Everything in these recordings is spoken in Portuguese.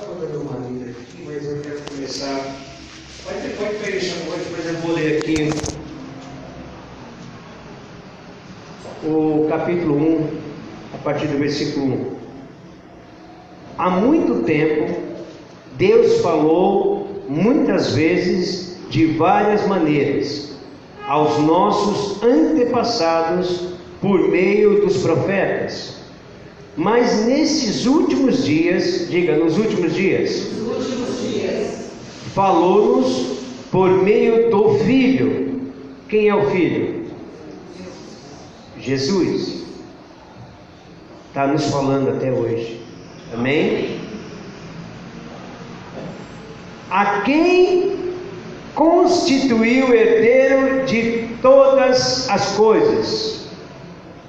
Estava dando uma lida aqui, mas eu quero começar. Pode, pode pegar agora, depois eu vou ler aqui o capítulo 1, a partir do versículo 1. Há muito tempo, Deus falou muitas vezes de várias maneiras aos nossos antepassados por meio dos profetas. Mas nesses últimos dias, diga, nos últimos dias, dias. falou-nos por meio do Filho. Quem é o Filho? Jesus. Está nos falando até hoje. Amém? A quem constituiu herdeiro de todas as coisas.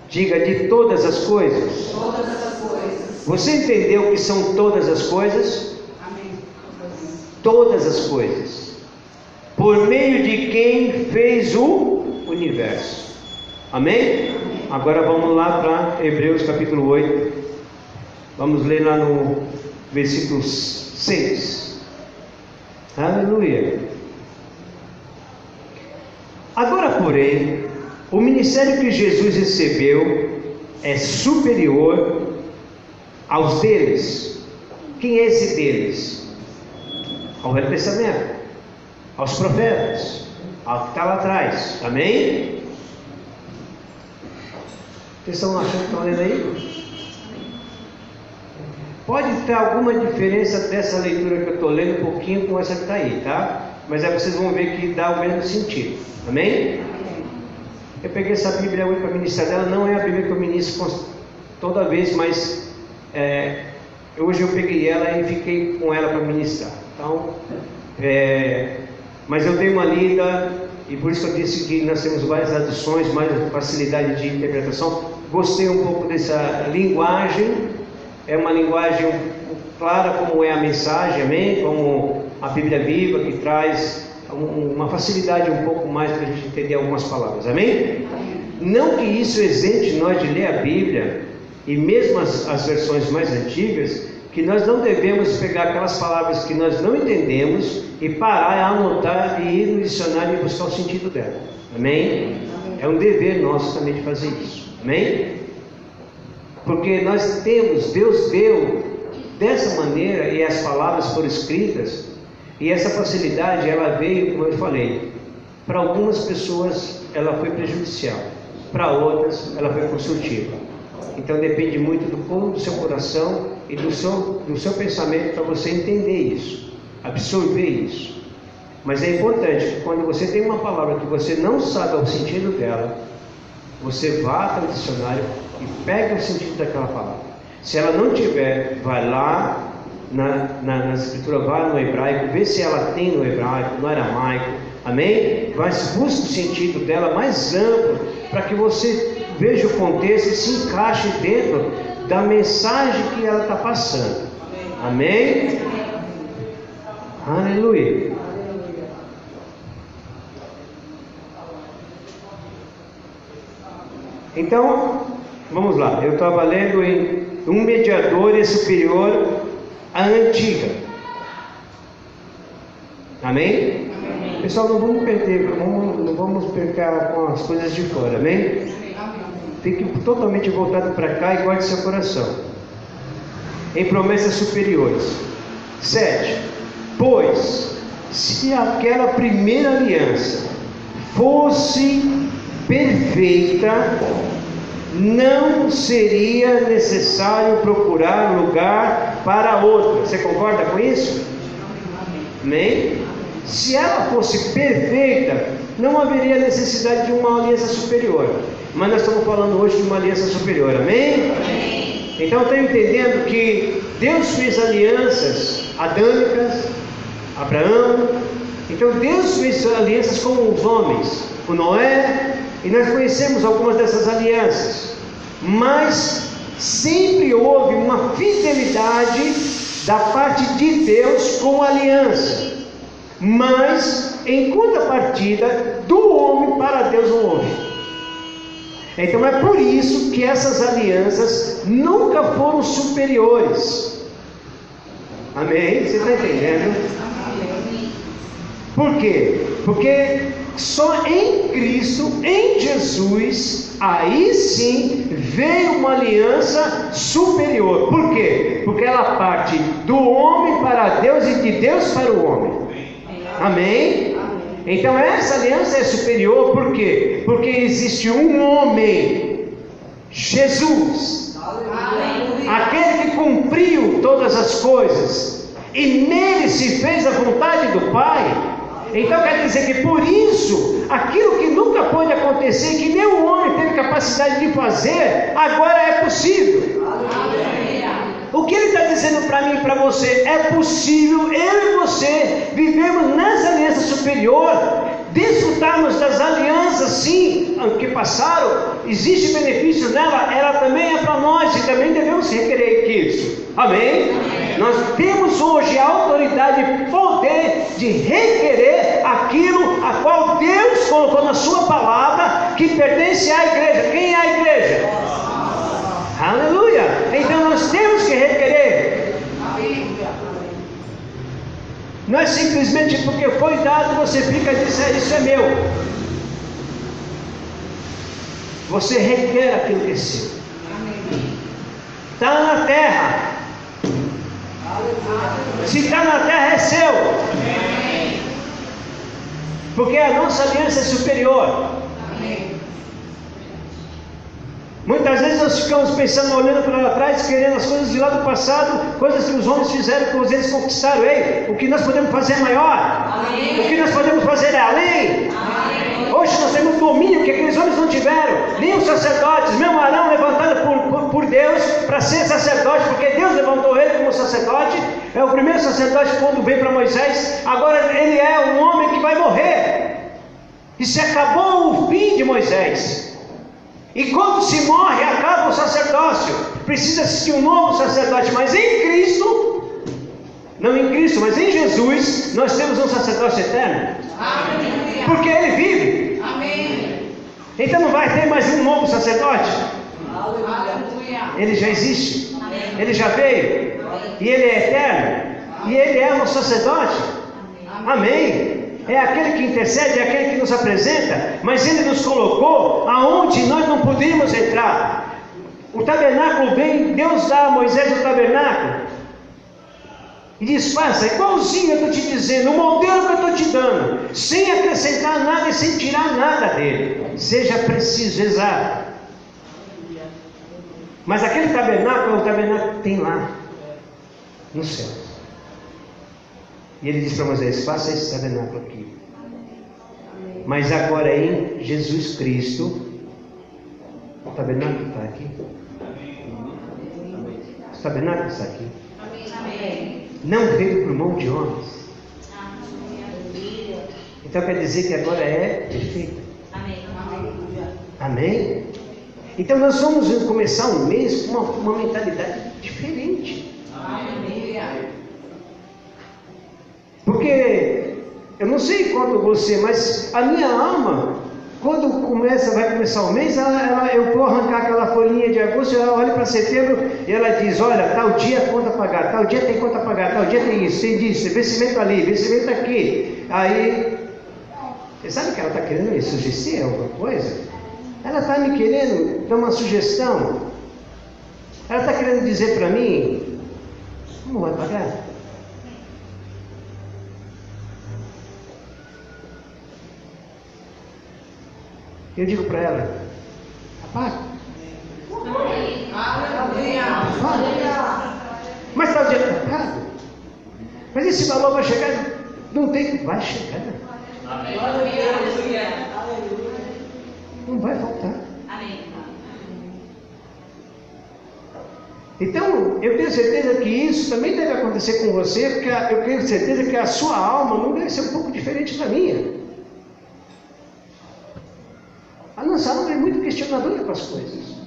Diga de todas as coisas. Todas as coisas. Você entendeu o que são todas as coisas? Amém. Todas as coisas. Por meio de quem fez o universo. Amém? Agora vamos lá para Hebreus capítulo 8. Vamos ler lá no versículo 6. Aleluia. Agora, porém, o ministério que Jesus recebeu é superior aos deles. Quem é esse deles? Ao Velho Testamento, aos profetas, ao que está lá atrás. Amém? Vocês estão achando que estão lendo aí? Pode ter alguma diferença dessa leitura que eu estou lendo um pouquinho com essa que está aí, tá? Mas aí vocês vão ver que dá o mesmo sentido. Amém? Eu peguei essa Bíblia hoje para ministrar dela, não é a Bíblia que eu ministro toda vez, mas é, hoje eu peguei ela e fiquei com ela para ministrar. Então, é, mas eu dei uma lida e por isso que eu disse que nós temos várias traduções, mais facilidade de interpretação. Gostei um pouco dessa linguagem, é uma linguagem clara como é a mensagem, amém? Como a Bíblia viva que traz uma facilidade um pouco mais para a gente entender algumas palavras, amém? Não que isso isente nós de ler a Bíblia e mesmo as, as versões mais antigas, que nós não devemos pegar aquelas palavras que nós não entendemos e parar, anotar e ir no dicionário e buscar o sentido dela, amém? É um dever nosso também de fazer isso, amém? Porque nós temos, Deus deu dessa maneira e as palavras foram escritas e essa facilidade, ela veio, como eu falei, para algumas pessoas ela foi prejudicial, para outras ela foi construtiva. Então depende muito do como do seu coração e do seu, do seu pensamento para você entender isso, absorver isso. Mas é importante que quando você tem uma palavra que você não sabe o sentido dela, você vá até o dicionário e pegue o sentido daquela palavra. Se ela não tiver, vai lá na, na, na escritura, vai no hebraico, vê se ela tem no hebraico, no aramaico, amém? Mas busque o sentido dela mais amplo, para que você veja o contexto e se encaixe dentro da mensagem que ela está passando. Amém? Aleluia. Então, vamos lá. Eu estava lendo em um mediador é superior à antiga. Amém? Amém. Pessoal, não vamos perder, vamos, não vamos percar com as coisas de fora, amém? Fique totalmente voltado para cá e guarde seu coração. Em promessas superiores. 7. Pois, se aquela primeira aliança fosse perfeita, não seria necessário procurar lugar para outra. Você concorda com isso? Amém? Se ela fosse perfeita, não haveria necessidade de uma aliança superior. Mas nós estamos falando hoje de uma aliança superior, amém? Amém. Então estou entendendo que Deus fez alianças adâmicas, Abraão. Então Deus fez alianças com os homens, com Noé, e nós conhecemos algumas dessas alianças. Mas sempre houve uma fidelidade da parte de Deus com a aliança. Mas em contrapartida do homem para Deus não houve. Então é por isso que essas alianças nunca foram superiores. Amém? Você está entendendo? Por quê? Porque só em Cristo, em Jesus, aí sim veio uma aliança superior. Por quê? Porque ela parte do homem para Deus e de Deus para o homem. Amém? Então essa aliança é superior, por quê? Porque existe um homem, Jesus, aquele que cumpriu todas as coisas, e nele se fez a vontade do Pai. Então quer dizer que por isso, aquilo que nunca pôde acontecer, que nenhum homem teve capacidade de fazer, agora é possível. O que ele está dizendo para mim e para você? É possível eu e você vivemos nessa aliança superior, desfrutarmos das alianças, sim, que passaram, existe benefício nela, ela também é para nós e também devemos requerer isso. Amém? Amém? Nós temos hoje a autoridade poder de requerer aquilo a qual Deus colocou na Sua palavra que pertence à igreja. Quem é a igreja? Aleluia! Então nós temos que requerer. Não é simplesmente porque foi dado você fica dizendo isso é meu. Você requer aquilo que é seu. Está na terra. Se está na terra é seu. Porque a nossa aliança é superior. Muitas vezes nós ficamos pensando, olhando para trás, querendo as coisas de lá do passado, coisas que os homens fizeram, que eles conquistaram. Ei, o que nós podemos fazer é maior. Amém. O que nós podemos fazer é além. Amém. Hoje nós temos domínio que aqueles homens não tiveram, nem os sacerdotes, mesmo Arão levantado por, por, por Deus para ser sacerdote, porque Deus levantou ele como sacerdote, é o primeiro sacerdote quando veio para Moisés, agora ele é um homem que vai morrer. E se acabou o fim de Moisés. E quando se morre, acaba o sacerdócio. Precisa existir um novo sacerdote, mas em Cristo, não em Cristo, mas em Jesus, nós temos um sacerdócio eterno. Porque ele vive. Então não vai ter mais um novo sacerdote. Ele já existe. Ele já veio. E ele é eterno. E ele é o sacerdote. Amém é aquele que intercede, é aquele que nos apresenta, mas ele nos colocou aonde nós não podíamos entrar. O tabernáculo vem, Deus dá a Moisés o tabernáculo. E diz: faça, igualzinho eu estou te dizendo, o modelo que eu estou te dando, sem acrescentar nada e sem tirar nada dele. Seja preciso, exato. Mas aquele tabernáculo é o tabernáculo que tem lá, no céu. E ele diz para Moisés: faça esse tabernáculo aqui. Mas agora em Jesus Cristo, o tabernáculo está aqui. O tabernáculo está aqui. Não veio por mão de homens. Então quer dizer que agora é perfeito. Amém? Então nós vamos começar um mês com uma, uma mentalidade diferente. Amém. Porque eu não sei quanto você, mas a minha alma, quando começa, vai começar o mês, ela, ela, eu vou arrancar aquela folhinha de agosto, ela olha para setembro e ela diz, olha, tal dia conta pagar, tal dia tem conta pagar, tal dia tem isso, tem isso, vencimento ali, vencimento aqui. Aí, você sabe que ela está querendo me sugerir alguma coisa? Ela está me querendo dar uma sugestão. Ela está querendo dizer para mim, como vai pagar? Eu digo para ela, rapaz, mas está o dinheiro pago. Mas esse valor vai chegar? Não tem, vai chegar. Não vai faltar. Então, eu tenho certeza que isso também deve acontecer com você, porque eu tenho certeza que a sua alma não deve ser um pouco diferente da minha. Alma é muito questionadora com as coisas.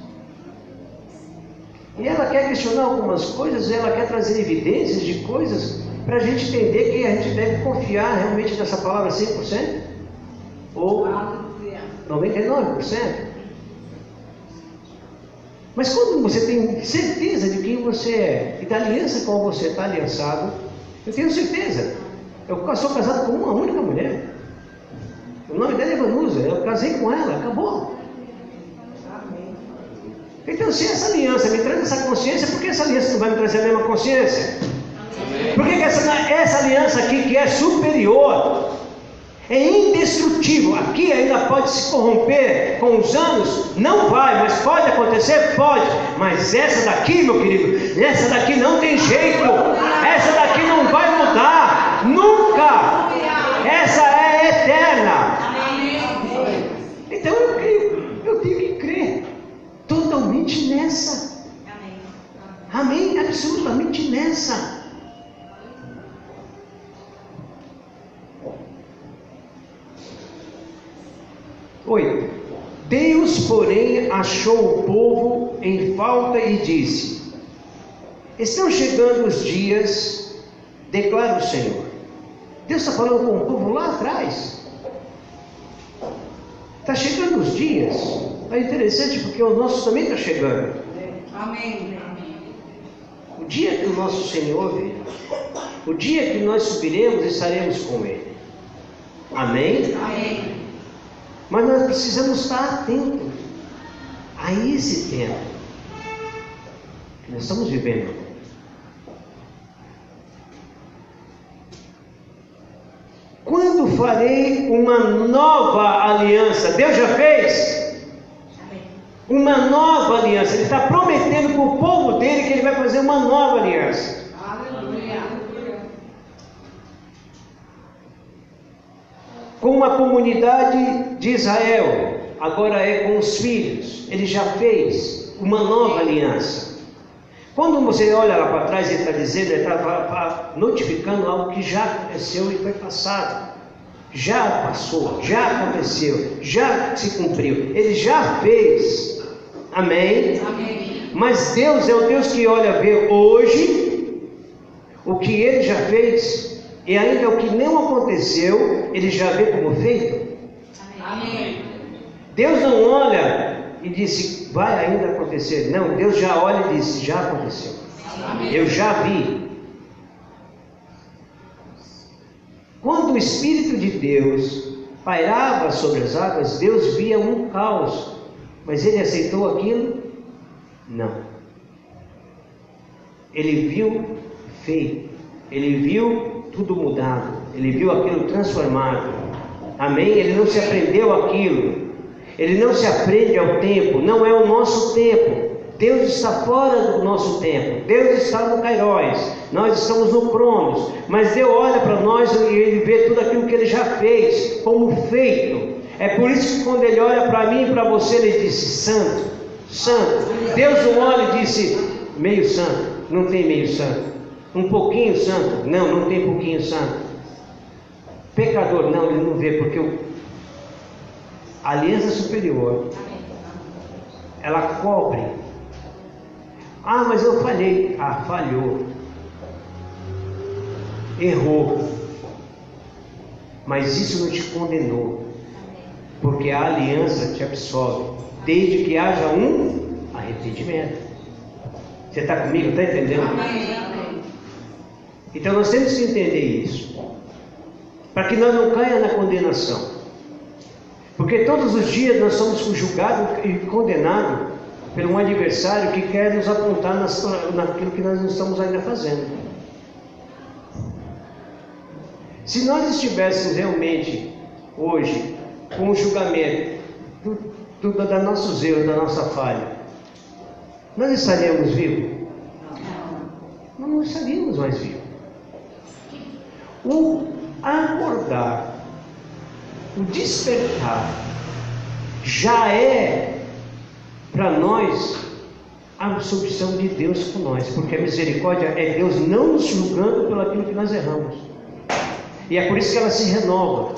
E ela quer questionar algumas coisas, ela quer trazer evidências de coisas para a gente entender que a gente deve confiar realmente nessa palavra 100% ou 99%. Mas quando você tem certeza de quem você é e da aliança com você está aliançado, eu tenho certeza. Eu sou casado com uma única mulher. O nome dela é Vanusa. Eu casei com ela, acabou. Então, se essa aliança me traz essa consciência, por que essa aliança não vai me trazer a mesma consciência? Por que, que essa, essa aliança aqui, que é superior, é indestrutível. Aqui ainda pode se corromper com os anos? Não vai, mas pode acontecer? Pode. Mas essa daqui, meu querido, essa daqui não tem jeito. Essa daqui não vai mudar. Nunca. Essa é eterna. Então eu creio, eu tenho que crer totalmente nessa. Amém? Absolutamente nessa. Oito. Deus, porém, achou o povo em falta e disse: Estão chegando os dias, declara o Senhor. Deus está falando com o povo lá atrás. Está chegando os dias. É interessante porque o nosso também está chegando. Amém. O dia que o nosso Senhor vir, o dia que nós subiremos, estaremos com Ele. Amém? Amém. Mas nós precisamos estar atentos a esse tempo que nós estamos vivendo. Quando farei uma nova aliança? Deus já fez? Uma nova aliança. Ele está prometendo para o povo dele que ele vai fazer uma nova aliança. Com a comunidade de Israel, agora é com os filhos. Ele já fez uma nova aliança. Quando você olha lá para trás, ele está dizendo, ele está notificando algo que já aconteceu e foi passado. Já passou, já aconteceu, já se cumpriu. Ele já fez. Amém? Amém. Mas Deus é o Deus que olha ver hoje o que ele já fez e ainda o que não aconteceu, ele já vê como feito. Amém. Deus não olha e disse, vai ainda acontecer. Não, Deus já olha e disse, já aconteceu. Amém. Eu já vi. Quando o Espírito de Deus pairava sobre as águas, Deus via um caos. Mas ele aceitou aquilo? Não. Ele viu feito. Ele viu tudo mudado. Ele viu aquilo transformado. Amém? Ele não se aprendeu aquilo. Ele não se aprende ao tempo. Não é o nosso tempo. Deus está fora do nosso tempo. Deus está no Cairóis. Nós estamos no Cronos. Mas Deus olha para nós e ele vê tudo aquilo que ele já fez como feito. É por isso que quando ele olha para mim e para você, ele disse: Santo, Santo. Deus olha e disse: meio santo. Não tem meio santo. Um pouquinho santo? Não, não tem pouquinho santo. Pecador? Não, ele não vê, porque o... a aliança superior ela cobre. Ah, mas eu falhei. Ah, falhou. Errou. Mas isso não te condenou. Porque a aliança te absolve. Desde que haja um arrependimento. Você está comigo? Está entendendo? Então nós temos que entender isso. Para que nós não caia na condenação. Porque todos os dias nós somos julgados e condenados por um adversário que quer nos apontar naquilo que nós não estamos ainda fazendo. Se nós estivéssemos realmente hoje com o julgamento do, do, da nossos erros, da nossa falha, nós estaríamos vivos? Nós não estaríamos mais vivos. O acordar, o despertar, já é para nós a absolvição de Deus com nós, porque a misericórdia é Deus não nos julgando pelo aquilo que nós erramos. E é por isso que ela se renova.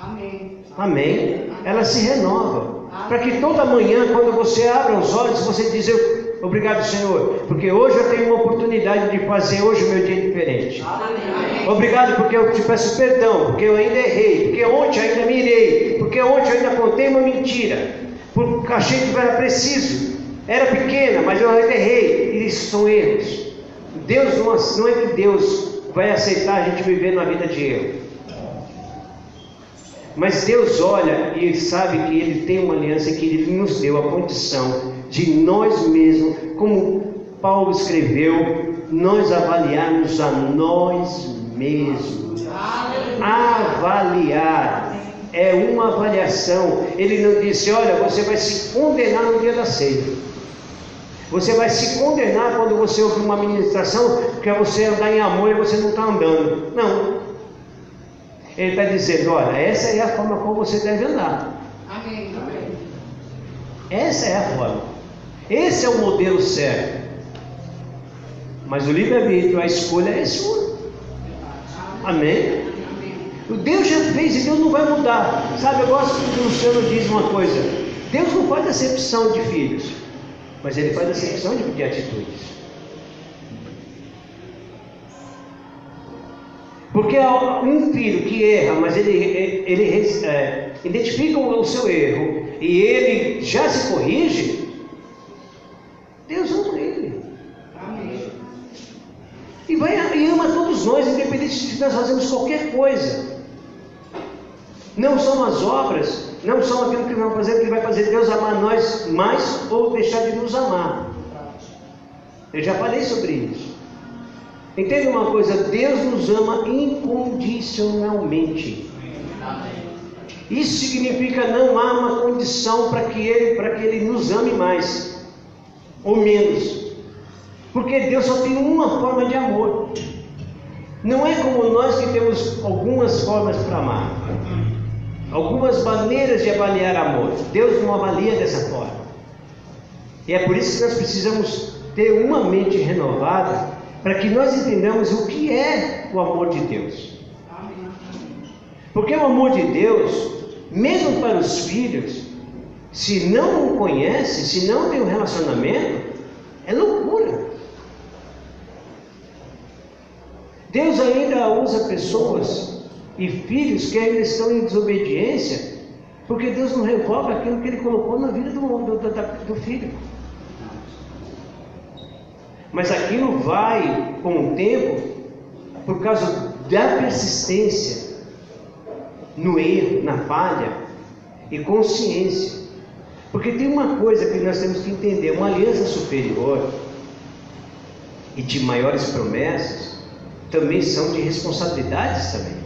Amém. Amém? Ela se renova. Para que toda manhã, quando você abre os olhos, você diz: eu, Obrigado, Senhor, porque hoje eu tenho uma oportunidade de fazer hoje o meu dia diferente. Amém. Obrigado porque eu te peço perdão, porque eu ainda errei, porque ontem ainda mirei, porque ontem eu ainda contei uma mentira. Por achei que era preciso, era pequena, mas eu errei. Isso são erros. Deus não, não é que Deus vai aceitar a gente viver na vida de erro. Mas Deus olha e sabe que Ele tem uma aliança que Ele nos deu a condição de nós mesmos, como Paulo escreveu, nós avaliarmos a nós mesmos. Avaliar é uma avaliação. Ele não disse, olha, você vai se condenar no dia da ceia. Você vai se condenar quando você ouvir uma ministração que é você andar em amor e você não está andando. Não. Ele está dizendo, olha, essa é a forma como você deve andar. Amém. Essa é a forma. Esse é o modelo certo. Mas o livre-arbítrio, a escolha é sua. Amém? O Deus já fez e Deus não vai mudar. Sabe, eu gosto que o Luciano diz uma coisa: Deus não faz acepção de filhos, mas Ele faz acepção de, de atitudes. Porque um filho que erra, mas ele, ele é, identifica o seu erro e ele já se corrige, Deus ama ele. Amém. E, vai, e ama todos nós, independente de nós fazemos qualquer coisa. Não são as obras, não são aquilo que vamos fazer que vai fazer Deus amar nós mais ou deixar de nos amar. Eu já falei sobre isso. Entenda uma coisa: Deus nos ama incondicionalmente. Isso significa não há uma condição para que ele, para que ele nos ame mais ou menos. Porque Deus só tem uma forma de amor. Não é como nós que temos algumas formas para amar. Algumas maneiras de avaliar amor. Deus não avalia dessa forma. E é por isso que nós precisamos ter uma mente renovada para que nós entendamos o que é o amor de Deus. Porque o amor de Deus, mesmo para os filhos, se não o conhece, se não tem um relacionamento, é loucura. Deus ainda usa pessoas e filhos que ainda estão em desobediência, porque Deus não revoga aquilo que Ele colocou na vida do, do, do filho. Mas aquilo vai, com o tempo, por causa da persistência no erro, na falha e consciência. Porque tem uma coisa que nós temos que entender: uma aliança superior e de maiores promessas também são de responsabilidades também.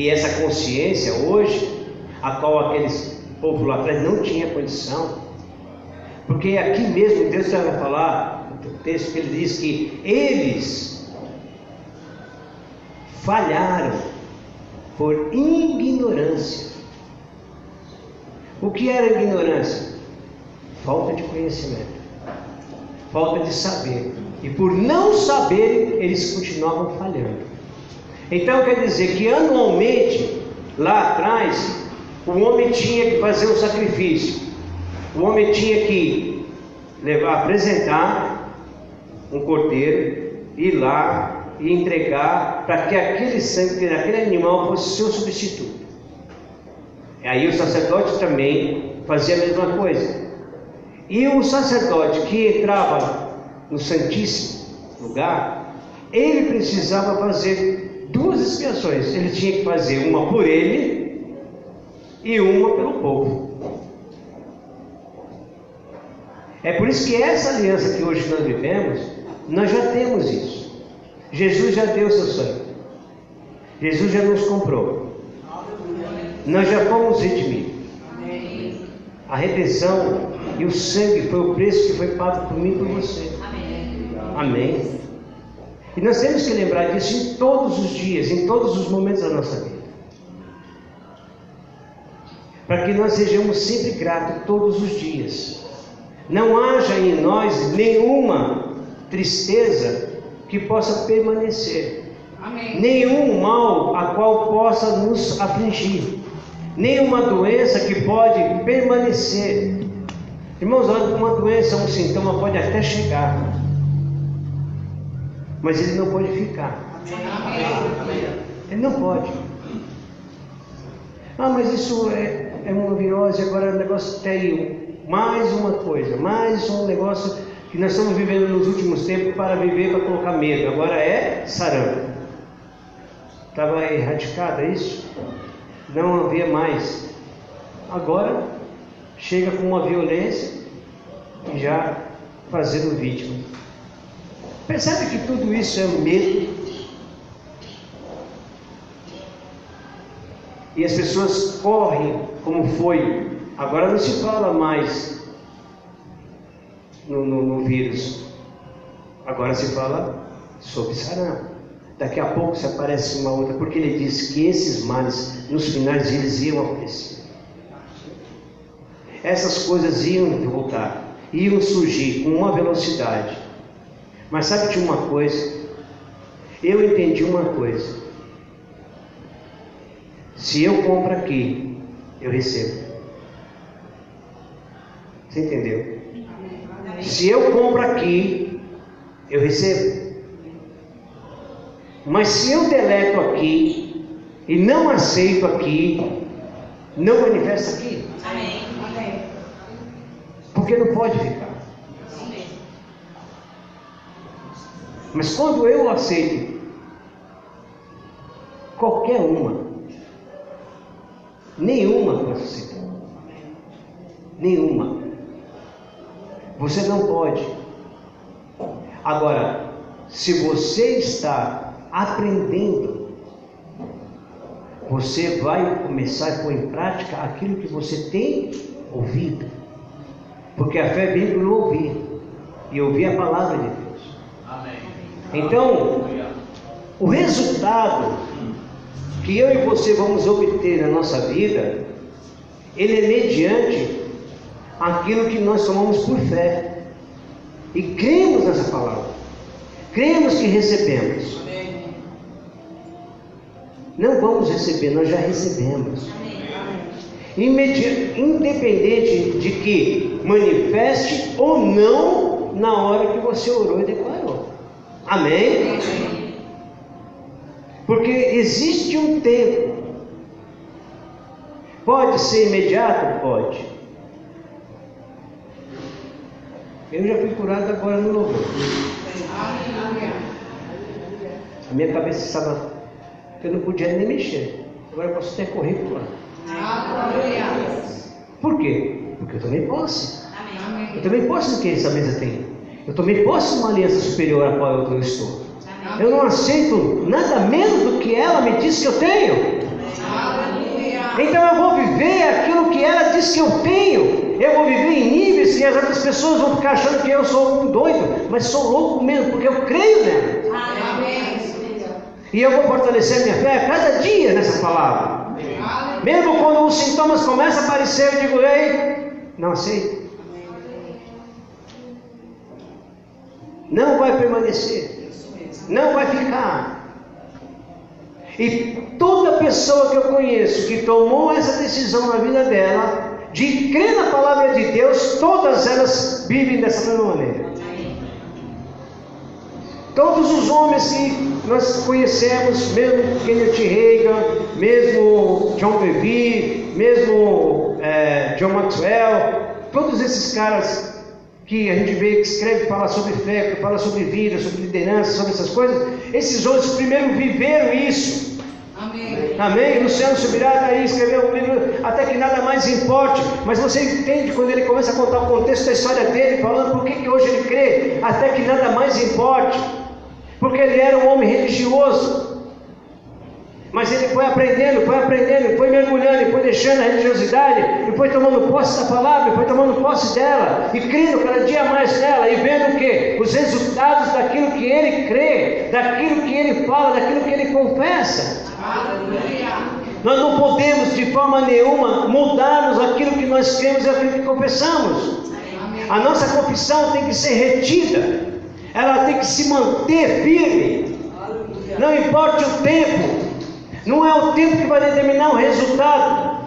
E essa consciência hoje, a qual aqueles povo lá atrás não tinha condição, porque aqui mesmo Deus vai falar, o texto que ele diz que eles falharam por ignorância. O que era ignorância? Falta de conhecimento, falta de saber. E por não saber, eles continuavam falhando. Então quer dizer que anualmente, lá atrás, o homem tinha que fazer um sacrifício. O homem tinha que levar, apresentar um cordeiro, ir lá e entregar para que aquele sangue daquele animal fosse seu substituto. Aí o sacerdote também fazia a mesma coisa. E o sacerdote que entrava no Santíssimo lugar, ele precisava fazer duas expiações. Ele tinha que fazer uma por ele e uma pelo povo. É por isso que essa aliança que hoje nós vivemos, nós já temos isso. Jesus já deu seu sangue. Jesus já nos comprou. Nós já fomos redimidos. A redenção e o sangue foi o preço que foi pago por mim e por você. Amém. E nós temos que lembrar disso em todos os dias, em todos os momentos da nossa vida. Para que nós sejamos sempre gratos todos os dias. Não haja em nós nenhuma tristeza que possa permanecer. Amém. Nenhum mal a qual possa nos afligir. Nenhuma doença que pode permanecer. Irmãos, uma doença, um sintoma pode até chegar, mas ele não pode ficar. Ele não pode. Ah, mas isso é. é uma virose, agora o negócio tem aí. Mais uma coisa, mais um negócio que nós estamos vivendo nos últimos tempos para viver, para colocar medo. Agora é sarampo. Estava erradicada isso? Não havia mais. Agora chega com uma violência e já fazendo vítima. Percebe que tudo isso é medo? E as pessoas correm como foi. Agora não se fala mais no, no, no vírus. Agora se fala sobre sarampo. Daqui a pouco se aparece uma outra, porque ele disse que esses males, nos finais, eles iam aparecer. Essas coisas iam voltar, iam surgir com uma velocidade. Mas sabe de uma coisa? Eu entendi uma coisa. Se eu compro aqui, eu recebo. Você entendeu? Se eu compro aqui, eu recebo. Mas se eu deleto aqui e não aceito aqui, não manifesta aqui. Amém. Porque não pode ficar. Mas quando eu aceito qualquer uma, nenhuma aceitar. Nenhuma. Você não pode. Agora, se você está aprendendo, você vai começar a pôr em prática aquilo que você tem ouvido. Porque a fé vem pelo ouvir e ouvir a palavra de Deus. Então, o resultado que eu e você vamos obter na nossa vida, ele é mediante aquilo que nós tomamos por fé. E cremos nessa palavra. Cremos que recebemos. Não vamos receber, nós já recebemos. Imedi- Independente de que manifeste ou não na hora que você orou e declarou. Amém? Porque existe um tempo. Pode ser imediato? Pode. Eu já fui curado agora no louvor. A minha cabeça estava. Eu não podia nem mexer. Agora eu posso até correr por lá. Por quê? Porque eu tomei posse. Eu também posso do que essa mesa tem. Eu tomei posse de uma aliança superior a qual eu estou. Eu não aceito nada menos do que ela me disse que eu tenho. Então eu vou viver aquilo que ela diz que eu tenho. Eu vou viver em níveis que as outras pessoas vão ficar achando que eu sou um doido, mas sou louco mesmo, porque eu creio nela. E eu vou fortalecer minha fé a cada dia nessa palavra. Mesmo quando os sintomas começam a aparecer, eu digo, ei, não aceito. Não vai permanecer. Não vai ficar. E toda pessoa que eu conheço que tomou essa decisão na vida dela, de crer na palavra de Deus, todas elas vivem dessa mesma maneira. Todos os homens que nós conhecemos, mesmo Kenneth Reagan, mesmo John Bevere, mesmo é, John Maxwell, todos esses caras que a gente vê que escreve, fala sobre fé, que fala sobre vida, sobre liderança, sobre essas coisas, esses homens primeiro viveram isso. Amém? Luciano Subirá está aí, escreveu um livro até que nada mais importe. Mas você entende quando ele começa a contar o contexto da história dele, falando por que, que hoje ele crê até que nada mais importe. Porque ele era um homem religioso. Mas ele foi aprendendo, foi aprendendo, foi mergulhando, e foi deixando a religiosidade, e foi tomando posse da palavra, e foi tomando posse dela, e crendo cada dia mais nela, e vendo o que? Os resultados daquilo que ele crê, daquilo que ele fala, daquilo que ele confessa. Nós não podemos de forma nenhuma mudarmos aquilo que nós cremos e aquilo que confessamos. A nossa confissão tem que ser retida, ela tem que se manter firme. Não importa o tempo, não é o tempo que vai determinar o resultado.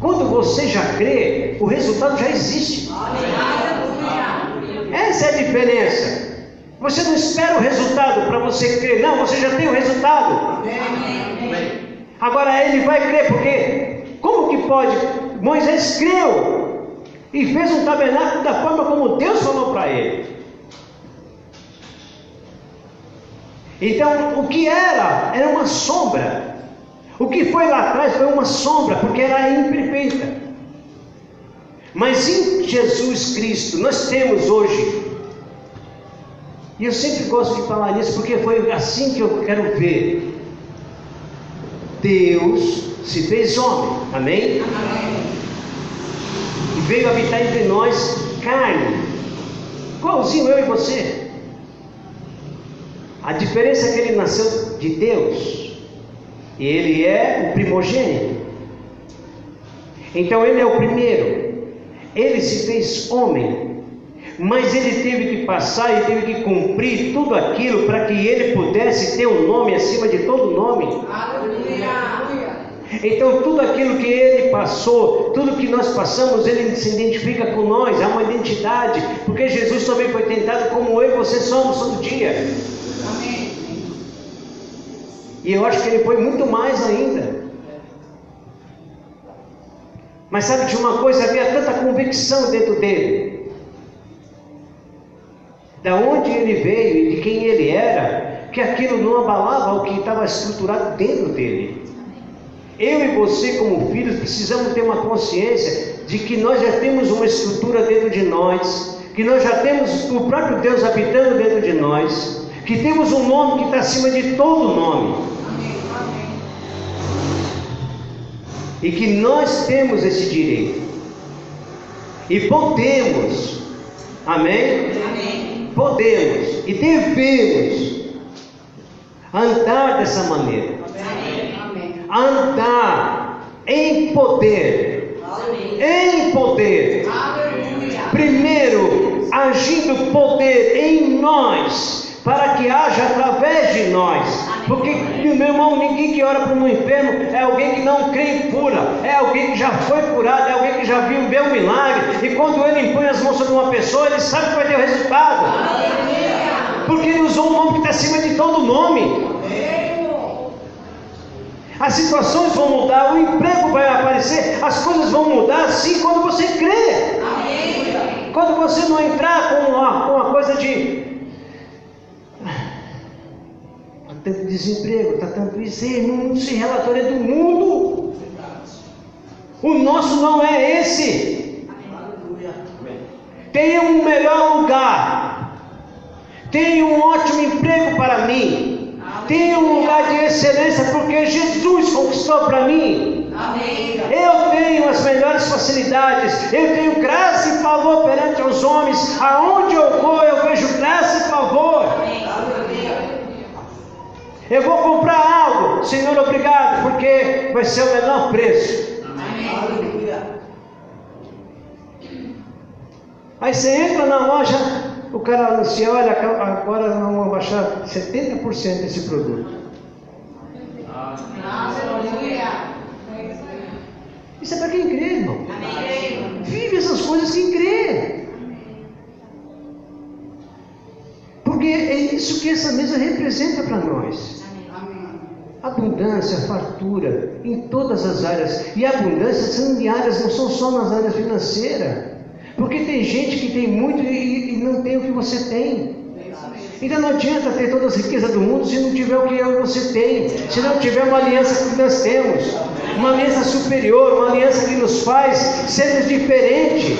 Quando você já crê, o resultado já existe. Essa é a diferença. Você não espera o resultado para você crer, não, você já tem o resultado. Agora ele vai crer, porque como que pode? Moisés creu e fez um tabernáculo da forma como Deus falou para ele. Então, o que era? Era uma sombra. O que foi lá atrás foi uma sombra, porque era imperfeita. Mas em Jesus Cristo, nós temos hoje, e eu sempre gosto de falar nisso, porque foi assim que eu quero ver. Deus se fez homem, amém? Amém. E veio habitar entre nós carne, igualzinho eu e você. A diferença é que ele nasceu de Deus, e ele é o primogênito. Então ele é o primeiro. Ele se fez homem, mas ele teve que passar e teve que cumprir tudo aquilo para que ele pudesse ter um nome acima de todo nome. Aleluia. Então, tudo aquilo que ele passou, tudo que nós passamos, ele se identifica com nós, há uma identidade, porque Jesus também foi tentado como eu e você somos todo dia. E eu acho que ele foi muito mais ainda. Mas sabe de uma coisa? Havia tanta convicção dentro dele. Da onde ele veio e de quem ele era, que aquilo não abalava o que estava estruturado dentro dele. Eu e você, como filhos, precisamos ter uma consciência de que nós já temos uma estrutura dentro de nós, que nós já temos o próprio Deus habitando dentro de nós, que temos um nome que está acima de todo nome. E que nós temos esse direito. E podemos, amém? Amém. Podemos e devemos andar dessa maneira. Amém. Amém. Andar em poder. Em poder. Primeiro, agindo poder em nós, para que haja através de nós. Porque, meu irmão, ninguém que ora para um enfermo é alguém que não crê em cura, é alguém que já foi curado, é alguém que já viu um milagre. E quando ele impõe as mãos sobre uma pessoa, ele sabe que vai ter o resultado. Porque ele usou um nome que está acima de todo nome. As situações vão mudar, o emprego vai aparecer, as coisas vão mudar sim quando você crê. Quando você não entrar com uma, com uma coisa de. Está tanto desemprego, está tanto isso, ei, não se relatório é do mundo. O nosso não é esse. Tenha um melhor lugar. Tenha um ótimo emprego para mim. Tenha um lugar de excelência, porque Jesus conquistou para mim. Amém. Eu tenho as melhores facilidades, eu tenho graça e favor perante os homens. Aonde eu vou, eu vejo graça e favor. Eu vou comprar algo, Senhor, obrigado, porque vai ser o menor preço. Aí você entra na loja, o cara anuncia, olha, agora vamos baixar 70% esse produto. Isso é para quem crê, irmão. Amém. Vive essas coisas quem crê. Porque é isso que essa mesa representa para nós. Abundância, fartura, em todas as áreas. E abundância são em áreas, não são só nas áreas financeiras. Porque tem gente que tem muito e, e não tem o que você tem. Então não adianta ter todas as riquezas do mundo se não tiver o que você tem. Se não tiver uma aliança que nós temos. Uma aliança superior, uma aliança que nos faz sermos diferentes.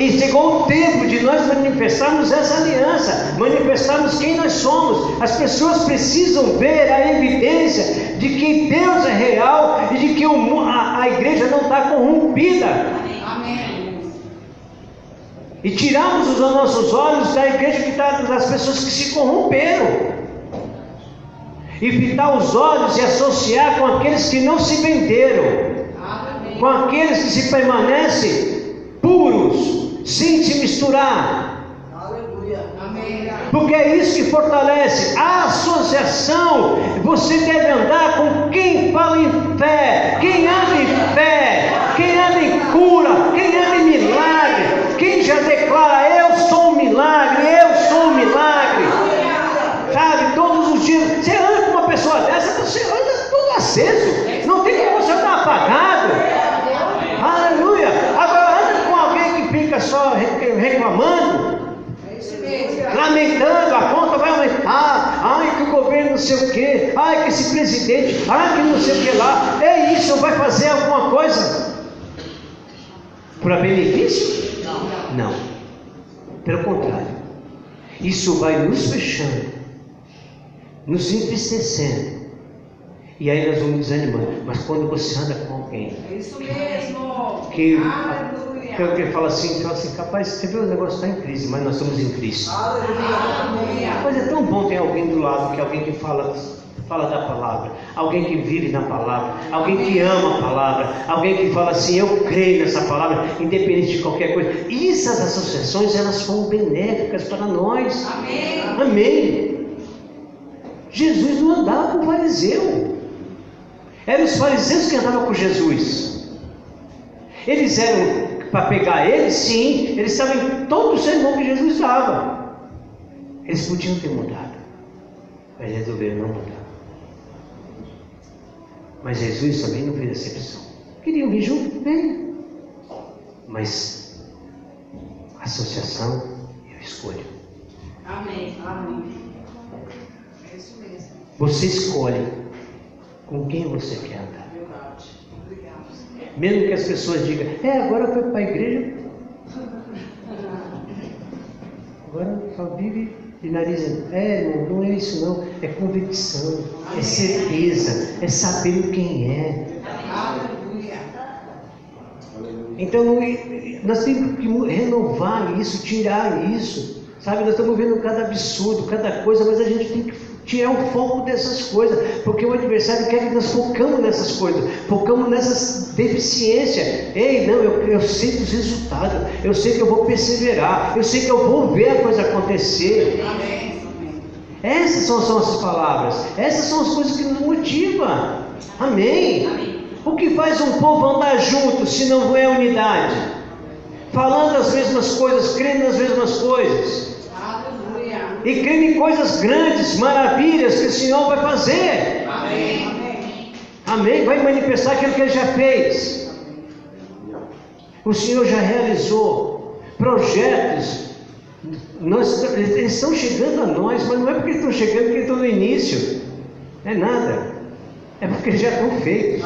E chegou o tempo de nós manifestarmos essa aliança, manifestarmos quem nós somos. As pessoas precisam ver a evidência de que Deus é real e de que o a, a igreja não está corrompida. Amém. E tiramos os nossos olhos da igreja que está das pessoas que se corromperam. E fitar os olhos e associar com aqueles que não se venderam. Amém. com aqueles que se permanecem puros, sem se misturar. Porque é isso que fortalece a associação. Você deve andar com quem fala em fé, quem anda em fé, quem anda em cura, quem anda em milagre, quem já declara: Eu sou um milagre, eu sou um milagre. Sabe, todos os dias. Você anda com uma pessoa dessa, você anda todos fica só reclamando, É lamentando, a conta vai aumentar, ai que o governo não sei o quê, ai que esse presidente, ai que não sei o que lá, é isso, vai fazer alguma coisa para benefício? Não. Pelo contrário, isso vai nos fechando, nos entristecendo. E aí nós vamos desanimando. Mas quando você anda com alguém É isso mesmo. que, Aleluia. que fala assim, fala assim, capaz, você vê o negócio está em crise, mas nós estamos em Cristo. Mas é tão bom ter alguém do lado, que alguém que fala, fala da palavra, alguém que vive na palavra, alguém que ama a palavra, alguém que fala assim, eu creio nessa palavra, independente de qualquer coisa. E essas associações, elas são benéficas para nós. Amém. Amém. Jesus não andava com fariseu. Eram os fariseus que andavam com Jesus. Eles eram para pegar ele, sim, eles estavam em todo o sermão que Jesus dava. Eles podiam ter mudado, mas resolveram não mudar. Mas Jesus também não fez exceção. Queriam vir junto? Bem. Mas associação eu escolho. Amém. Amém. É isso mesmo. Você escolhe com quem você quer andar. Mesmo que as pessoas digam, é, agora foi para a igreja, agora só vive de nariz. É, não é isso não, é convicção, é certeza, é saber quem é. Então nós temos que renovar isso, tirar isso. Sabe, nós estamos vendo cada absurdo, cada coisa, mas a gente tem que tirar o foco dessas coisas, porque o adversário quer que nós focamos nessas coisas, focamos nessas deficiências. Ei, não, eu, eu sei dos resultados, eu sei que eu vou perseverar, eu sei que eu vou ver a coisa acontecer. Amém. Amém. Essas são as nossas palavras, essas são as coisas que nos motivam. Amém? O que faz um povo andar junto se não é unidade? Falando as mesmas coisas, crendo nas mesmas coisas. E crendo em coisas grandes, maravilhas que o Senhor vai fazer. Amém. Amém. Vai manifestar aquilo que Ele já fez. O Senhor já realizou projetos. Nós, eles estão chegando a nós, mas não é porque estão chegando que estão no início. É nada. É porque eles já estão feitos.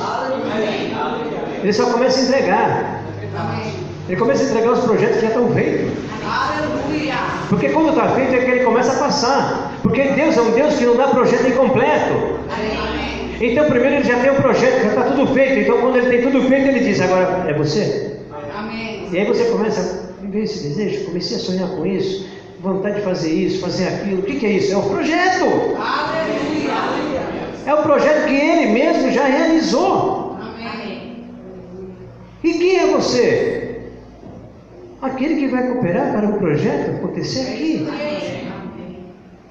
Ele só começa a entregar. Amém. Ele começa a entregar os projetos que já estão feitos. Aleluia. Porque quando está feito é que ele começa a passar. Porque Deus é um Deus que não dá projeto incompleto. Amém. Então primeiro ele já tem o projeto, já está tudo feito. Então quando ele tem tudo feito, ele diz, agora é você? Amém. E aí você começa a viver esse desejo, comecei a sonhar com isso, vontade de fazer isso, fazer aquilo. O que, que é isso? É o projeto. Aleluia. É o projeto que ele mesmo já realizou. Amém. E quem é você? Aquele que vai cooperar para o projeto acontecer aqui.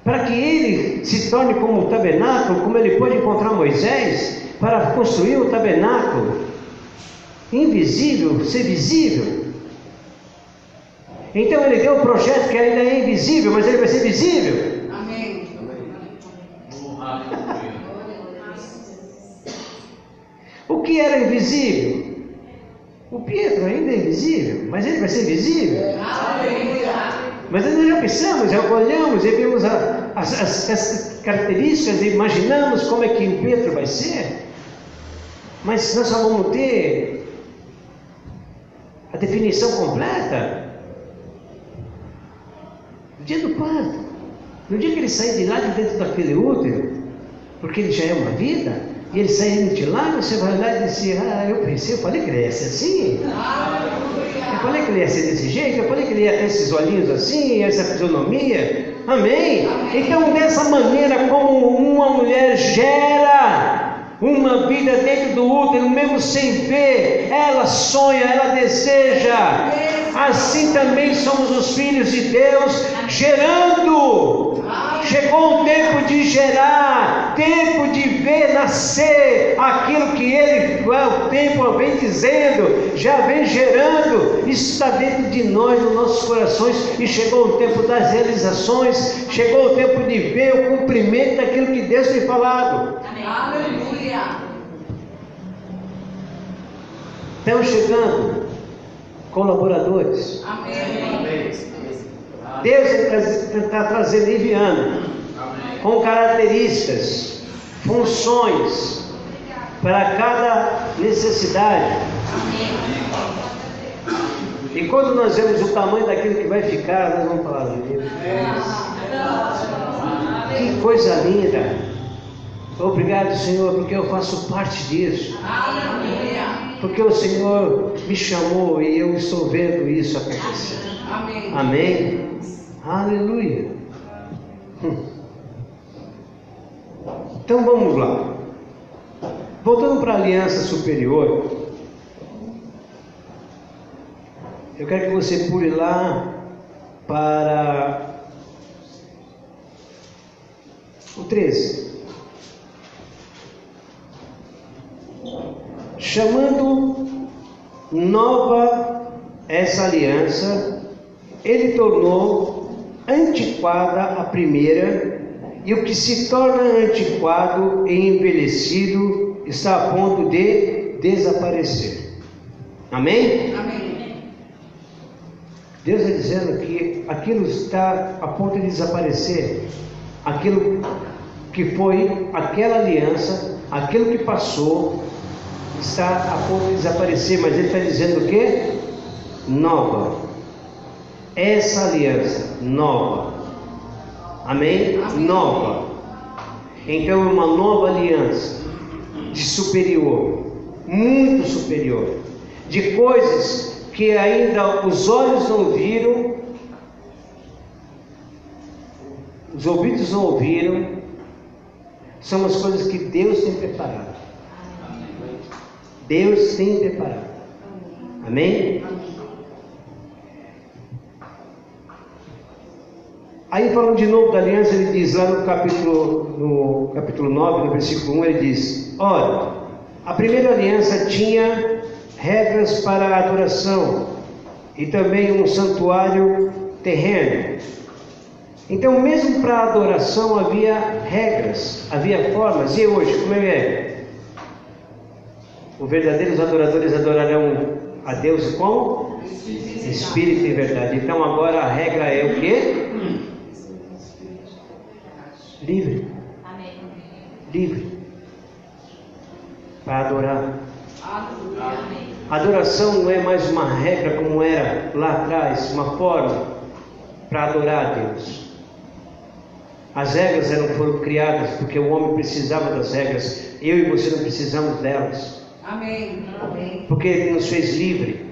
Para que ele se torne como o tabernáculo, como ele pôde encontrar Moisés, para construir o tabernáculo invisível, ser visível. Então ele deu um projeto que ainda é invisível, mas ele vai ser visível. Amém. O que era invisível? O Pietro ainda é invisível, mas ele vai ser visível. Mas nós já pensamos, já olhamos e vimos a- as, as- as características e imaginamos como é que o Pedro vai ser. Mas nós só vamos ter a definição completa no dia do parto. No dia que ele sair de lá de dentro daquele útero, porque ele já é uma vida, e ele saindo de lá, você vai lá e dizer, ah, eu pensei, eu falei que ele ia ser assim. Eu falei que ele ia ser desse jeito, eu falei que ele ia ter esses olhinhos assim, essa fisionomia. Amém? Então, dessa maneira, como uma mulher gera uma vida dentro do útero, mesmo sem ver, ela sonha, ela deseja. Assim também somos os filhos de Deus, gerando. Chegou o tempo de gerar, tempo de ver nascer aquilo que ele, o tempo vem dizendo, já vem gerando, isso está dentro de nós, nos nossos corações, e chegou o tempo das realizações, chegou o tempo de ver o cumprimento daquilo que Deus tem falado. Aleluia. Estamos chegando colaboradores. Amém. Deus está trazendo enviando com características, funções para cada necessidade. E quando nós vemos o tamanho daquilo que vai ficar, nós vamos falar, meu Deus, que coisa linda. Obrigado, Senhor, porque eu faço parte disso. Aleluia. Porque o Senhor me chamou e eu estou vendo isso acontecer. Amém. Amém? Aleluia. Hum. Então vamos lá. Voltando para a aliança superior, eu quero que você pule lá para o 13. Chamando nova essa aliança, ele tornou antiquada a primeira, e o que se torna antiquado e envelhecido está a ponto de desaparecer. Amém? Amém. Deus está dizendo que aquilo está a ponto de desaparecer. Aquilo que foi aquela aliança, aquilo que passou, está a ponto de desaparecer. Mas Ele está dizendo o quê? Nova. Essa aliança, nova. Amém? Nova. Então é uma nova aliança de superior, muito superior, de coisas que ainda os olhos não viram, os ouvidos não ouviram, são as coisas que Deus tem preparado. Deus tem preparado. Amém? Aí falando de novo da aliança, ele diz lá no capítulo, no capítulo 9, no versículo 1, ele diz, olha, a primeira aliança tinha regras para a adoração e também um santuário terreno. Então, mesmo para a adoração havia regras, havia formas. E hoje, como é? Os verdadeiros adoradores adorarão a Deus como? Espírito e verdade. Então, agora a regra é o quê? Livre. Livre. Para adorar. Adoração não é mais uma regra como era lá atrás, uma forma para adorar a Deus. As regras eram, foram criadas porque o homem precisava das regras. Eu e você não precisamos delas. Amém. Amém. Porque Ele nos fez livre.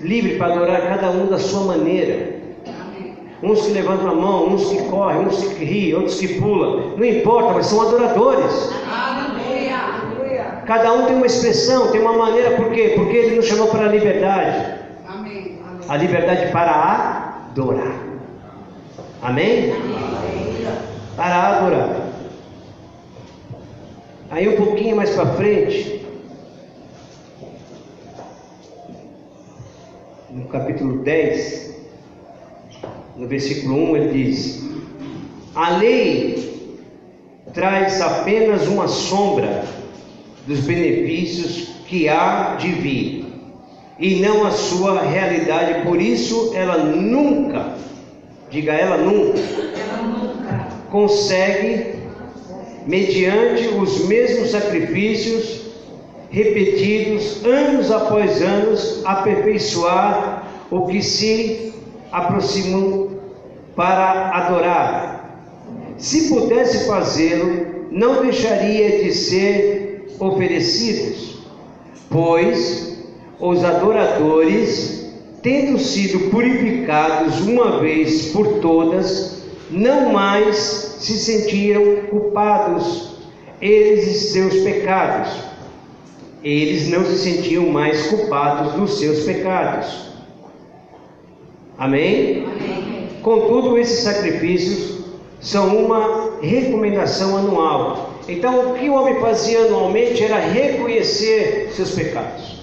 Livre para adorar cada um da sua maneira. Amém. Uns que levantam a mão, uns que correm, uns que riem, outros que pulam. Não importa, mas são adoradores. Aleluia. Cada um tem uma expressão, tem uma maneira, por quê? Porque Ele nos chamou para a liberdade. Amém. Amém. A liberdade para adorar. Amém? Para adorar. Aí um pouquinho mais para frente, no capítulo 10, no versículo 1, ele diz: A lei traz apenas uma sombra dos benefícios que há de vir, e não a sua realidade, por isso ela nunca, diga ela nunca, consegue, mediante os mesmos sacrifícios repetidos anos após anos, aperfeiçoar o que se aproximam para adorar. Se pudesse fazê-lo, não deixaria de ser oferecidos, pois os adoradores, tendo sido purificados uma vez por todas, não mais se sentiam culpados, eles e seus pecados. Eles não se sentiam mais culpados dos seus pecados. Amém? Contudo, esses sacrifícios são uma recomendação anual. Então, o que o homem fazia anualmente era reconhecer seus pecados.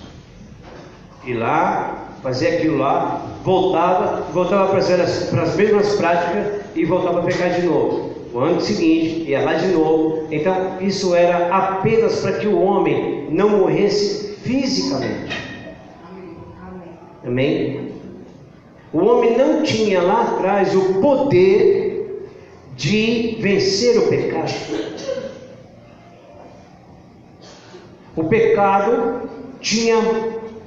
Ir lá, fazer aquilo lá, voltava, voltava para as, para as mesmas práticas e voltava a pecar de novo. O ano seguinte, ia lá de novo. Então, isso era apenas para que o homem não morresse fisicamente. Amém? O homem não tinha lá atrás o poder de vencer o pecado. O pecado tinha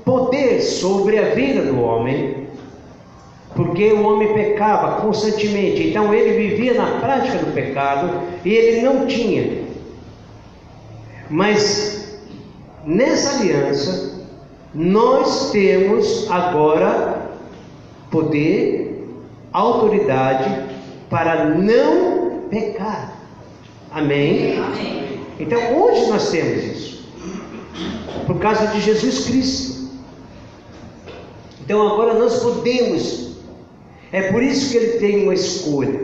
poder sobre a vida do homem, porque o homem pecava constantemente. Então ele vivia na prática do pecado e ele não tinha. Mas nessa aliança, nós temos agora poder, autoridade para não pecar. Amém? Amém. Então, hoje nós temos isso? Por causa de Jesus Cristo. Então, agora nós podemos. É por isso que ele tem uma escolha.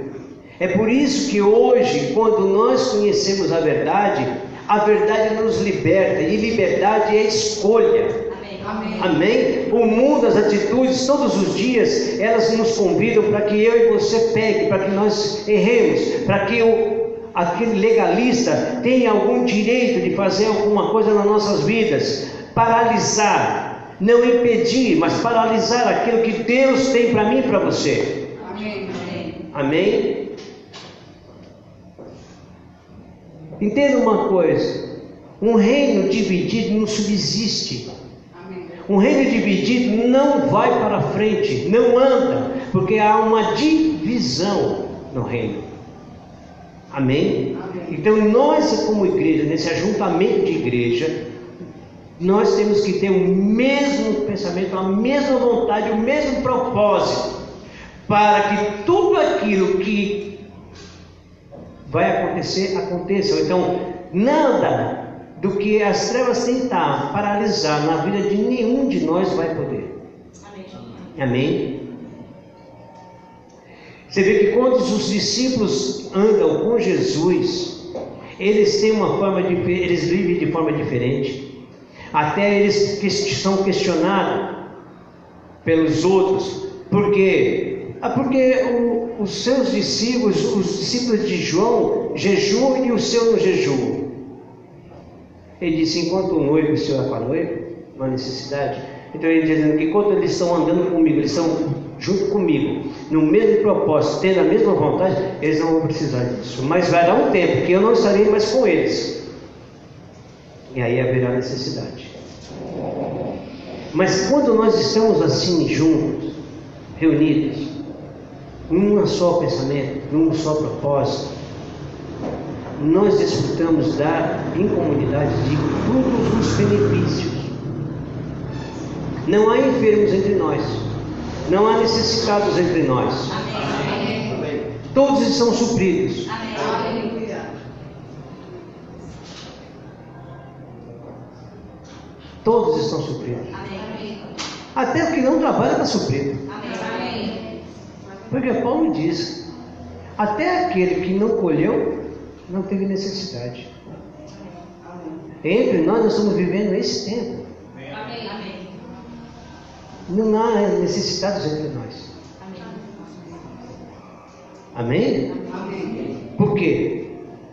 É por isso que hoje, quando nós conhecemos a verdade, a verdade nos liberta. E liberdade é escolha. Amém. Amém? O mundo, as atitudes, todos os dias, elas nos convidam para que eu e você pegue, para que nós erremos, para que o, aquele legalista tenha algum direito de fazer alguma coisa nas nossas vidas, paralisar, não impedir, mas paralisar aquilo que Deus tem para mim e para você. Amém. Amém. Entenda uma coisa: um reino dividido não subsiste. Um reino dividido não vai para frente, não anda, porque há uma divisão no reino. Amém? Amém. Então nós, como igreja, nesse ajuntamento de igreja, nós temos que ter o mesmo pensamento, a mesma vontade, o mesmo propósito, para que tudo aquilo que vai acontecer, aconteça. Então, nada do que as trevas tentar paralisar na vida de nenhum de nós vai poder. Amém? Você vê que quando os discípulos andam com Jesus, eles têm uma forma de, eles vivem de forma diferente. Até eles que- são questionados pelos outros, porque ah, porque o- os seus discípulos, os discípulos de João, jejuam e o seu não jejua. Ele disse: enquanto o noivo o senhor é para a noiva, não há necessidade. Então ele dizendo que enquanto eles estão andando comigo, eles estão junto comigo, no mesmo propósito, tendo a mesma vontade, eles não vão precisar disso. Mas vai dar um tempo que eu não estarei mais com eles. E aí haverá necessidade. Mas quando nós estamos assim juntos, reunidos, num só pensamento, num só propósito, nós desfrutamos da, em comunidade de todos os benefícios. Não há enfermos entre nós, não há necessitados entre nós, todos estão supridos. Aleluia. Todos estão supridos. Amém. Até o que não trabalha está suprido. Porque Paulo diz: até aquele que não colheu não teve necessidade. Entre nós, nós estamos vivendo esse tempo. Não há necessitados entre nós. Amém? Amém. Por quê?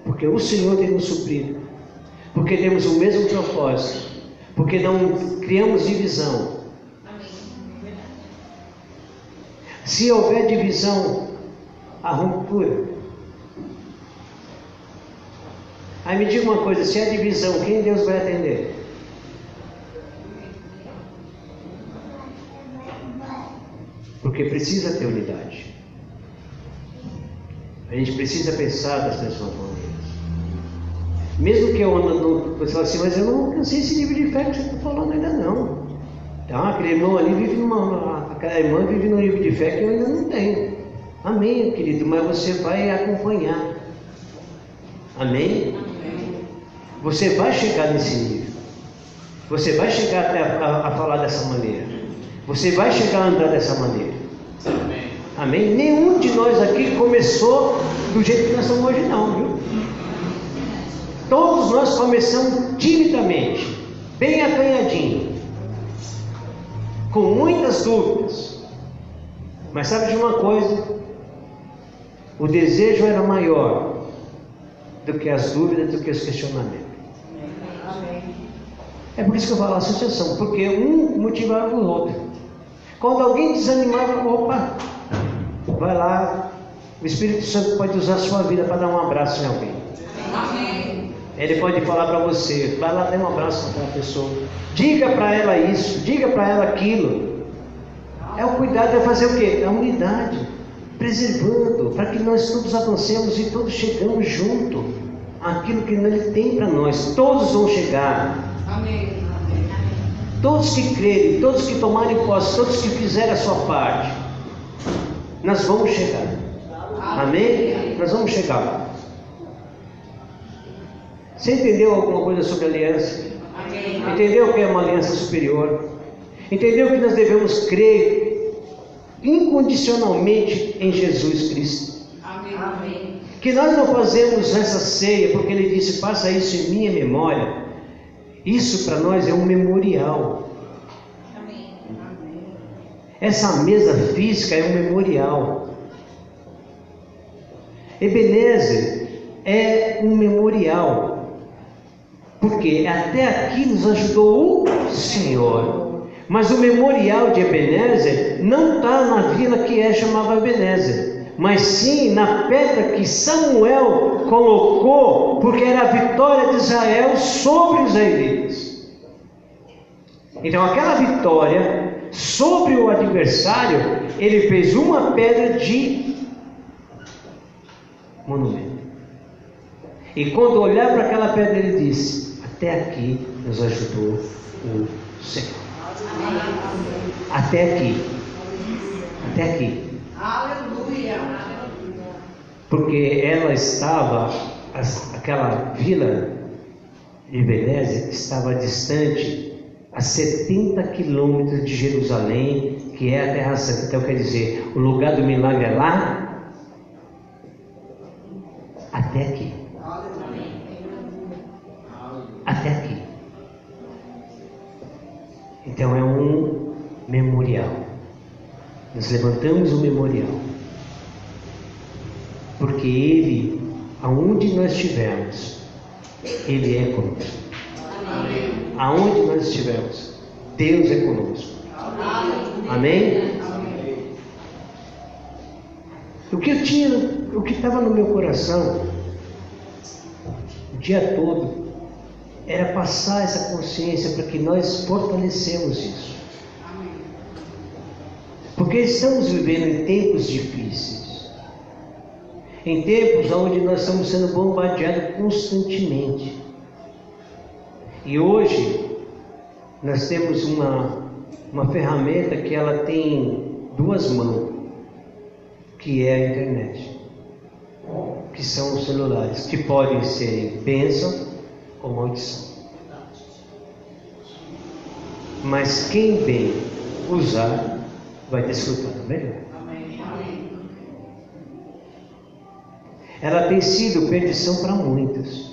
Porque o Senhor tem nos suprido. Porque temos o mesmo propósito. Porque não criamos divisão. Se houver divisão, há ruptura. Aí me diga uma coisa: se há divisão, quem Deus vai atender? Porque precisa ter unidade. A gente precisa pensar das maneiras. Mesmo que eu ando no. Você fala assim, mas eu não alcancei esse nível de fé que você está falando ainda não. Então, aquele irmão ali vive numa. Aquela irmã vive num nível de fé que eu ainda não tenho. Amém, querido, mas você vai acompanhar. Amém? Você vai chegar nesse nível. Você vai chegar até a, a- a falar dessa maneira. Você vai chegar a andar dessa maneira. Amém? Nenhum de nós aqui começou do jeito que nós estamos hoje, não, viu? Todos nós começamos timidamente, bem acanhadinho, com muitas dúvidas. Mas sabe de uma coisa? O desejo era maior do que as dúvidas, do que os questionamentos. É por isso que eu falo associação, porque um motivava o outro. Quando alguém desanimava, opa, vai lá, o Espírito Santo pode usar a sua vida para dar um abraço em alguém. Amém. Ele pode falar para você, vai lá, dê um abraço para aquela pessoa. Diga para ela isso, diga para ela aquilo. É o cuidado, é fazer o quê? É a unidade, preservando, para que nós todos avancemos e todos chegamos junto aquilo que Ele tem para nós. Todos vão chegar. Amém. Todos que crerem, todos que tomarem posse, todos que fizerem a sua parte, nós vamos chegar. Amém? Nós vamos chegar. Você entendeu alguma coisa sobre aliança? Amém. Entendeu o que é uma aliança superior? Entendeu que nós devemos crer incondicionalmente em Jesus Cristo? Amém. Que nós não fazemos essa ceia porque ele disse: faça isso em minha memória. Isso para nós é um memorial. Amém. Essa mesa física é um memorial. Ebenezer é um memorial. Porque até aqui nos ajudou o Senhor. Mas o memorial de Ebenezer não está na vila que é chamada Ebenezer, mas sim na pedra que Samuel colocou, porque era a vitória de Israel sobre os israelitas. Então, aquela vitória sobre o adversário, ele fez uma pedra de monumento. E quando olhar para aquela pedra, ele disse: Até aqui nos ajudou o Senhor. Até aqui. Até aqui. Aleluia. Porque ela estava, aquela vila de Beleza estava distante a 70 quilômetros de Jerusalém, que é a Terra Santa. Então quer dizer, o lugar do milagre é lá até aqui. Então é um memorial. Nós levantamos o memorial. Porque Ele, aonde nós estivermos, Ele é conosco. Aonde nós estivermos, Deus é conosco. Amém? O que eu tinha, o que estava no meu coração, o dia todo, era passar essa consciência para que nós fortalecemos isso. Porque estamos vivendo em tempos difíceis. Em tempos onde nós estamos sendo bombardeados constantemente. E hoje nós temos uma, uma ferramenta que ela tem duas mãos, que é a internet, que são os celulares, que podem ser bênção ou maldição. Mas quem bem usar vai desfrutar do melhor. Ela tem sido perdição para muitos.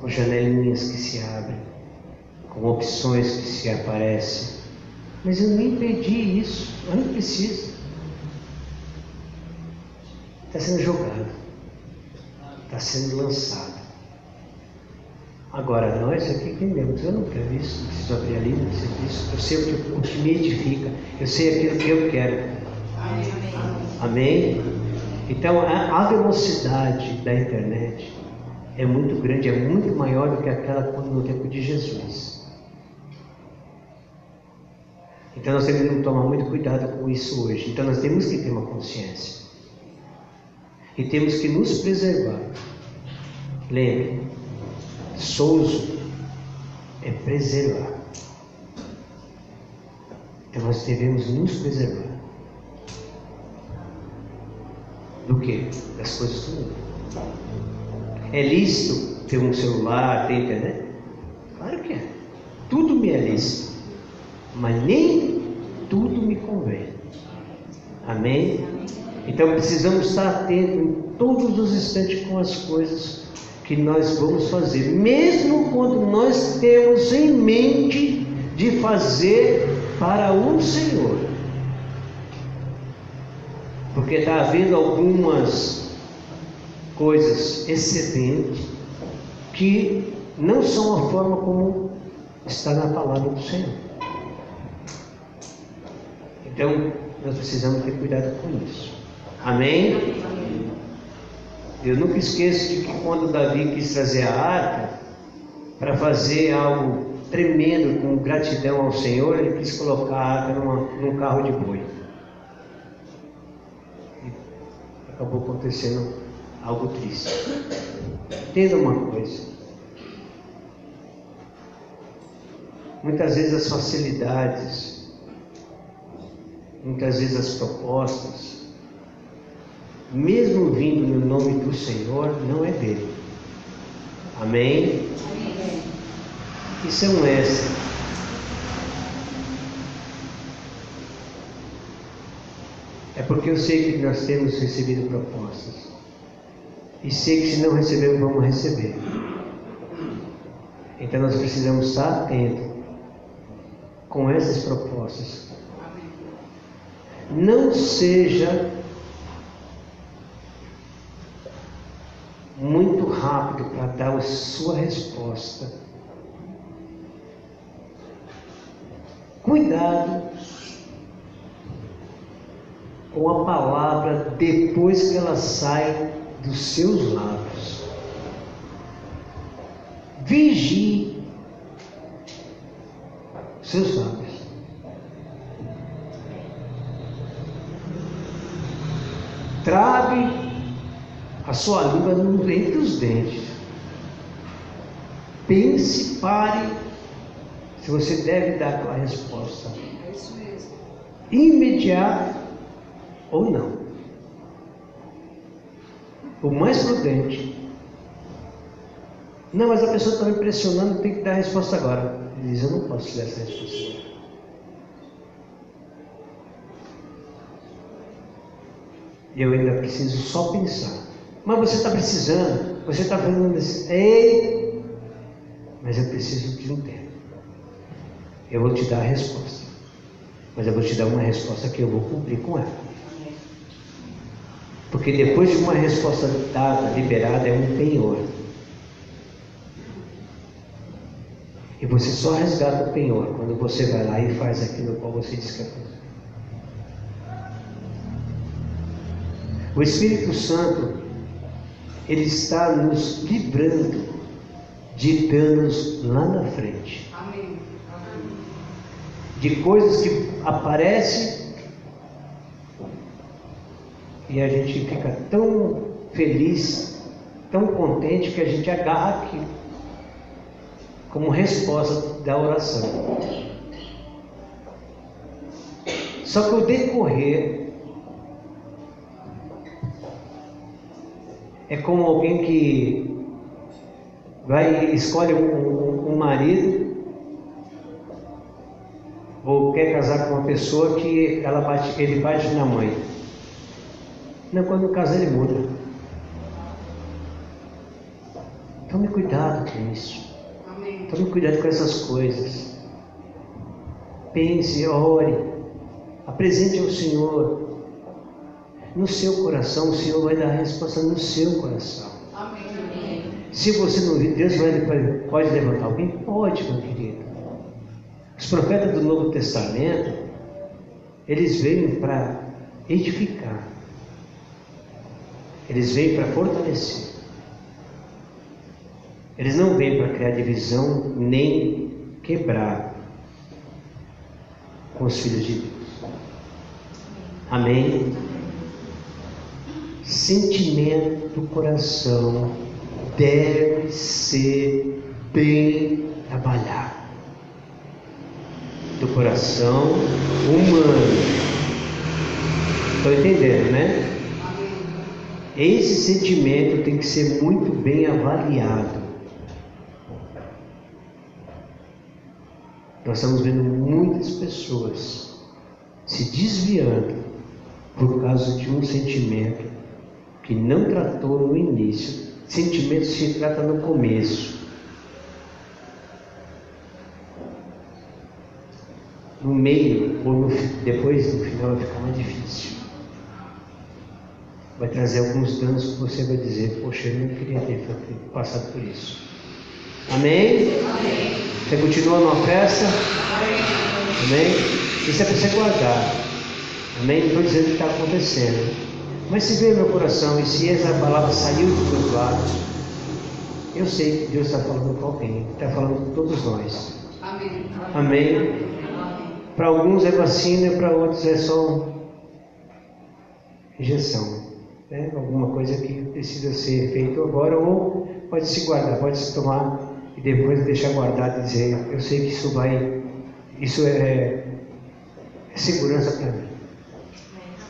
Com janelinhas que se abrem, com opções que se aparecem. Mas eu nem perdi isso, eu não preciso. Está sendo jogado, está sendo lançado. Agora, nós aqui entendemos, eu não quero isso, não preciso abrir ali, não preciso disso. Eu sei o que, me edifica, eu sei aquilo que eu quero. Amém? Então a, a velocidade da internet é muito grande, é muito maior do que aquela no tempo de Jesus. Então nós temos que tomar muito cuidado com isso hoje. Então nós temos que ter uma consciência. E temos que nos preservar. Lembre, souzo é preservar. Então nós devemos nos preservar. Do que? Das coisas do mundo. É lícito ter um celular, ter internet? Claro que é. Tudo me é lícito. Mas nem tudo me convém. Amém? Então precisamos estar atentos em todos os instantes com as coisas que nós vamos fazer, mesmo quando nós temos em mente de fazer para o Senhor. Porque está havendo algumas coisas excedentes que não são a forma como está na palavra do Senhor. Então, nós precisamos ter cuidado com isso. Amém? Eu nunca esqueço de que quando Davi quis trazer a arca para fazer algo tremendo com gratidão ao Senhor, ele quis colocar a arca numa, num carro de boi. E acabou acontecendo algo triste. Entenda uma coisa. Muitas vezes as facilidades, muitas vezes as propostas, mesmo vindo no nome do Senhor, não é dele. Amém? Amém. E são essas. É porque eu sei que nós temos recebido propostas. E sei que se não recebemos, vamos receber. Então nós precisamos estar atentos com essas propostas. Não seja muito rápido para dar a sua resposta. Cuidado com a palavra depois que ela sai dos seus lábios. Vigie seus lábios. Trave a sua língua no entre os dentes. Pense, pare, se você deve dar a resposta. É isso mesmo. Imediata ou não. O mais prudente. Não, mas a pessoa está me pressionando, tem que dar a resposta agora. Ele diz, eu não posso dar essa resposta. Eu ainda preciso só pensar. Mas você está precisando, você está fazendo isso. Ei, mas eu preciso de um tempo. Eu vou te dar a resposta. Mas eu vou te dar uma resposta que eu vou cumprir com ela. Porque depois de uma resposta dada, liberada, é um penhor. E você só resgata o penhor quando você vai lá e faz aquilo qual você disse que ia fazer. O Espírito Santo, ele está nos livrando de danos lá na frente. Amém. De coisas que aparecem e a gente fica tão feliz, tão contente que a gente agarra aquilo como resposta da oração. Só que o decorrer é como alguém que vai escolhe um, um, marido ou quer casar com uma pessoa que ela bate, ele bate na mãe. Não, quando casa ele muda. Tome cuidado com isso. Amém. Tome cuidado com essas coisas. Pense, ore, apresente ao Senhor. No seu coração, o Senhor vai dar a resposta no seu coração. Amém. Se você não vir, Deus vai, pode levantar alguém? Pode, meu querido. Os profetas do Novo Testamento, eles veio para edificar. Eles veio para fortalecer. Eles não vêm para criar divisão nem quebrar com os filhos de Deus. Amém? Sentimento do coração deve ser bem trabalhado. Do coração humano. Estou entendendo, né? Esse sentimento tem que ser muito bem avaliado. Nós estamos vendo muitas pessoas se desviando por causa de um sentimento que não tratou no início. Sentimento se trata no começo. No meio ou no, depois no final vai ficar mais difícil. Vai trazer alguns danos que você vai dizer, poxa, eu não queria ter passado por isso. Amém? Amém. Você continua numa festa? Amém. Amém? Isso é para você guardar. Amém? Não estou dizendo que está acontecendo. Mas se veio meu coração e se essa palavra saiu dos meus lábios, eu sei que Deus está falando com alguém, está falando com todos nós. Amém. Amém? Amém. Para alguns é vacina, para outros é só injeção. Né? Alguma coisa que precisa ser feito agora, ou pode se guardar, pode se tomar e depois deixar guardado e dizer, eu sei que isso vai, isso é, é segurança para mim.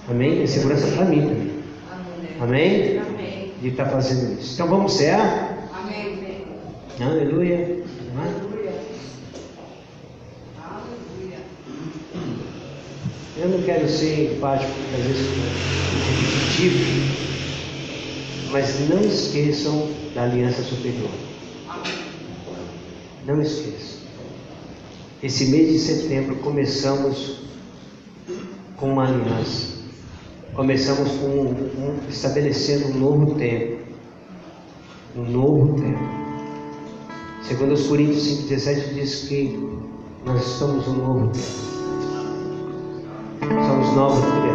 Amém? É segurança para mim também. Amém? Amém. De estar fazendo isso. Então vamos cear? Amém. Aleluia. Aleluia. Aleluia. Eu não quero ser empático, às vezes repetitivo, mas não esqueçam da aliança superior. Não esqueçam. Esse mês de setembro começamos com uma aliança. Começamos com um, um, estabelecendo um novo tempo. Um novo tempo. Segundo os Coríntios 5,17 diz que nós estamos um novo tempo. Somos novas criaturas.